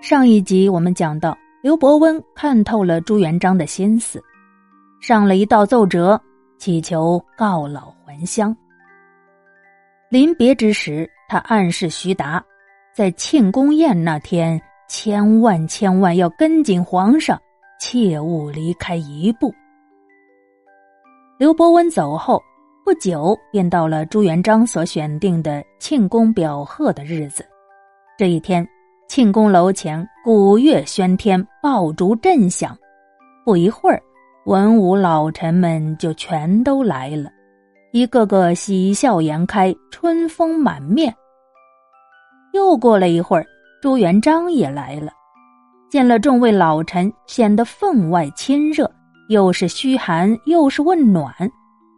上一集我们讲到，刘伯温看透了朱元璋的心思，上了一道奏折，祈求告老还乡。临别之时，他暗示徐达，在庆功宴那天，千万千万要跟紧皇上，切勿离开一步。刘伯温走后不久，便到了朱元璋所选定的庆功表贺的日子。这一天，庆功楼前鼓乐喧天，爆竹震响。不一会儿，文武老臣们就全都来了，一个个喜笑颜开，春风满面。又过了一会儿，朱元璋也来了，见了众位老臣，显得分外亲热。又是嘘寒，又是问暖，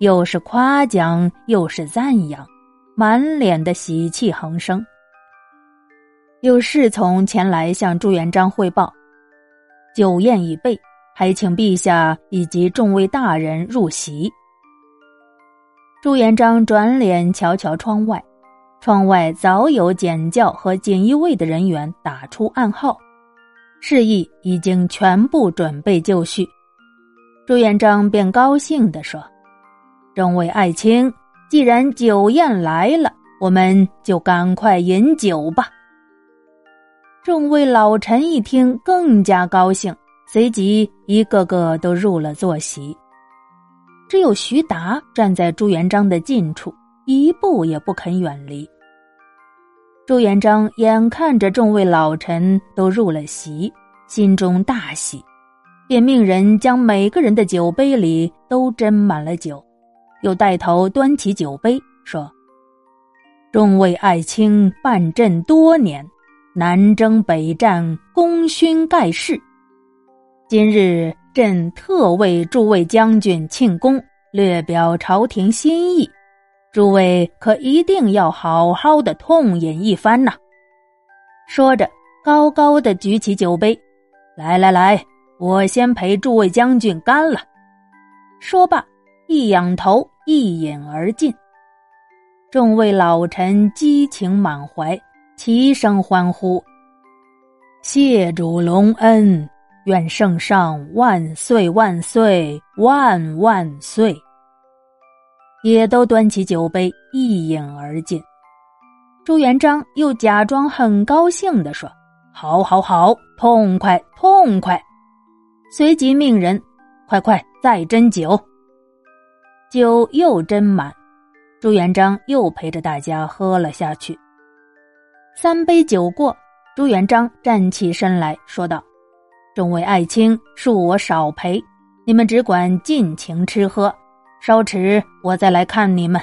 又是夸奖，又是赞扬，满脸的喜气横生。有侍从前来向朱元璋汇报，酒宴已备，还请陛下以及众位大人入席。朱元璋转脸瞧瞧窗外，窗外早有检校和锦衣卫的人员打出暗号，示意已经全部准备就绪。朱元璋便高兴地说：“众位爱卿，既然酒宴来了，我们就赶快饮酒吧。”众位老臣一听，更加高兴，随即一个个都入了坐席。只有徐达站在朱元璋的近处，一步也不肯远离。朱元璋眼看着众位老臣都入了席，心中大喜。便命人将每个人的酒杯里都斟满了酒，又带头端起酒杯说：“众位爱卿伴朕多年，南征北战，功勋盖世。今日朕特为诸位将军庆功，略表朝廷心意，诸位可一定要好好的痛饮一番呐！”说着，高高的举起酒杯，来来来。我先陪诸位将军干了。说罢，一仰头，一饮而尽。众位老臣激情满怀，齐声欢呼：“谢主隆恩，愿圣上万岁万岁万万岁！”也都端起酒杯，一饮而尽。朱元璋又假装很高兴的说：“好，好，好，痛快，痛快！”随即命人，快快再斟酒。酒又斟满，朱元璋又陪着大家喝了下去。三杯酒过，朱元璋站起身来说道：“众位爱卿，恕我少陪，你们只管尽情吃喝，稍迟我再来看你们。”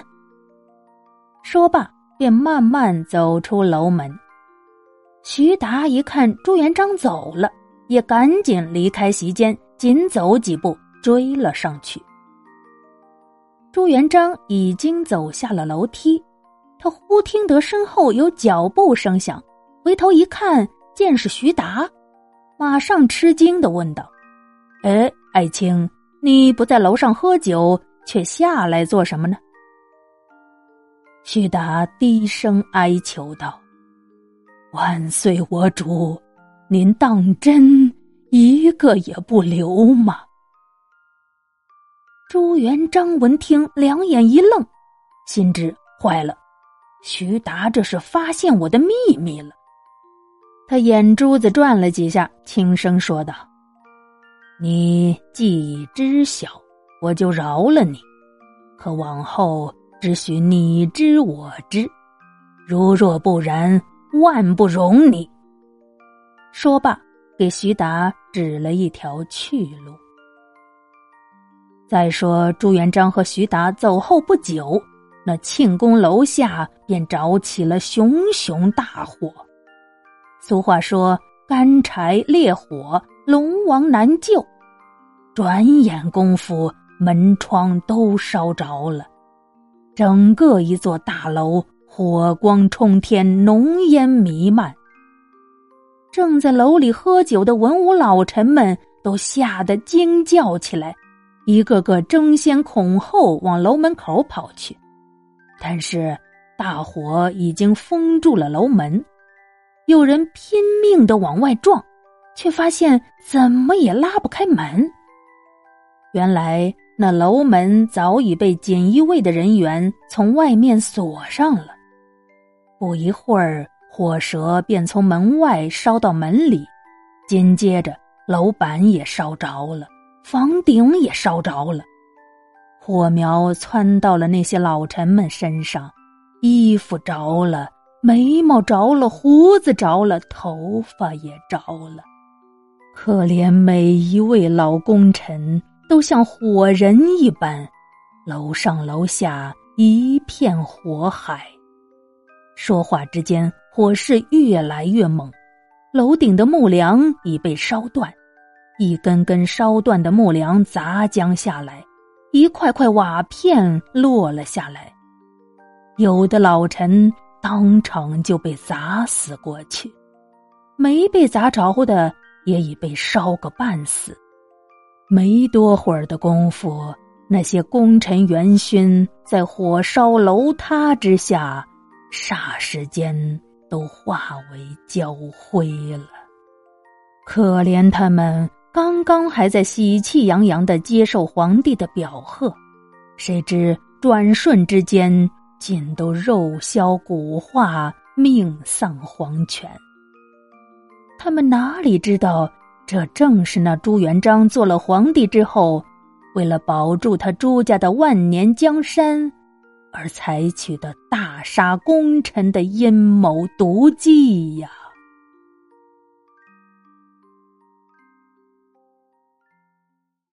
说罢，便慢慢走出楼门。徐达一看朱元璋走了。也赶紧离开席间，紧走几步追了上去。朱元璋已经走下了楼梯，他忽听得身后有脚步声响，回头一看，见是徐达，马上吃惊的问道：“哎，爱卿，你不在楼上喝酒，却下来做什么呢？”徐达低声哀求道：“万岁，我主。”您当真一个也不留吗？朱元璋闻听，两眼一愣，心知坏了，徐达这是发现我的秘密了。他眼珠子转了几下，轻声说道：“你既已知晓，我就饶了你。可往后只许你知我知，如若不然，万不容你。”说罢，给徐达指了一条去路。再说，朱元璋和徐达走后不久，那庆功楼下便着起了熊熊大火。俗话说：“干柴烈火，龙王难救。”转眼功夫，门窗都烧着了，整个一座大楼火光冲天，浓烟弥漫。正在楼里喝酒的文武老臣们都吓得惊叫起来，一个个争先恐后往楼门口跑去。但是大火已经封住了楼门，有人拼命的往外撞，却发现怎么也拉不开门。原来那楼门早已被锦衣卫的人员从外面锁上了。不一会儿，火舌便从门外烧到门里，紧接着楼板也烧着了，房顶也烧着了。火苗窜到了那些老臣们身上，衣服着了。眉毛着了，胡子着了，头发也着了。可怜每一位老功臣都像火人一般，楼上楼下一片火海。说话之间，火势越来越猛，楼顶的木梁已被烧断，一根根烧断的木梁砸将下来，一块块瓦片落了下来，有的老臣。当场就被砸死过去，没被砸着的也已被烧个半死。没多会儿的功夫，那些功臣元勋在火烧楼塌之下，霎时间都化为焦灰了。可怜他们刚刚还在喜气洋洋的接受皇帝的表贺，谁知转瞬之间。尽都肉消骨化，命丧黄泉。他们哪里知道，这正是那朱元璋做了皇帝之后，为了保住他朱家的万年江山，而采取的大杀功臣的阴谋毒计呀！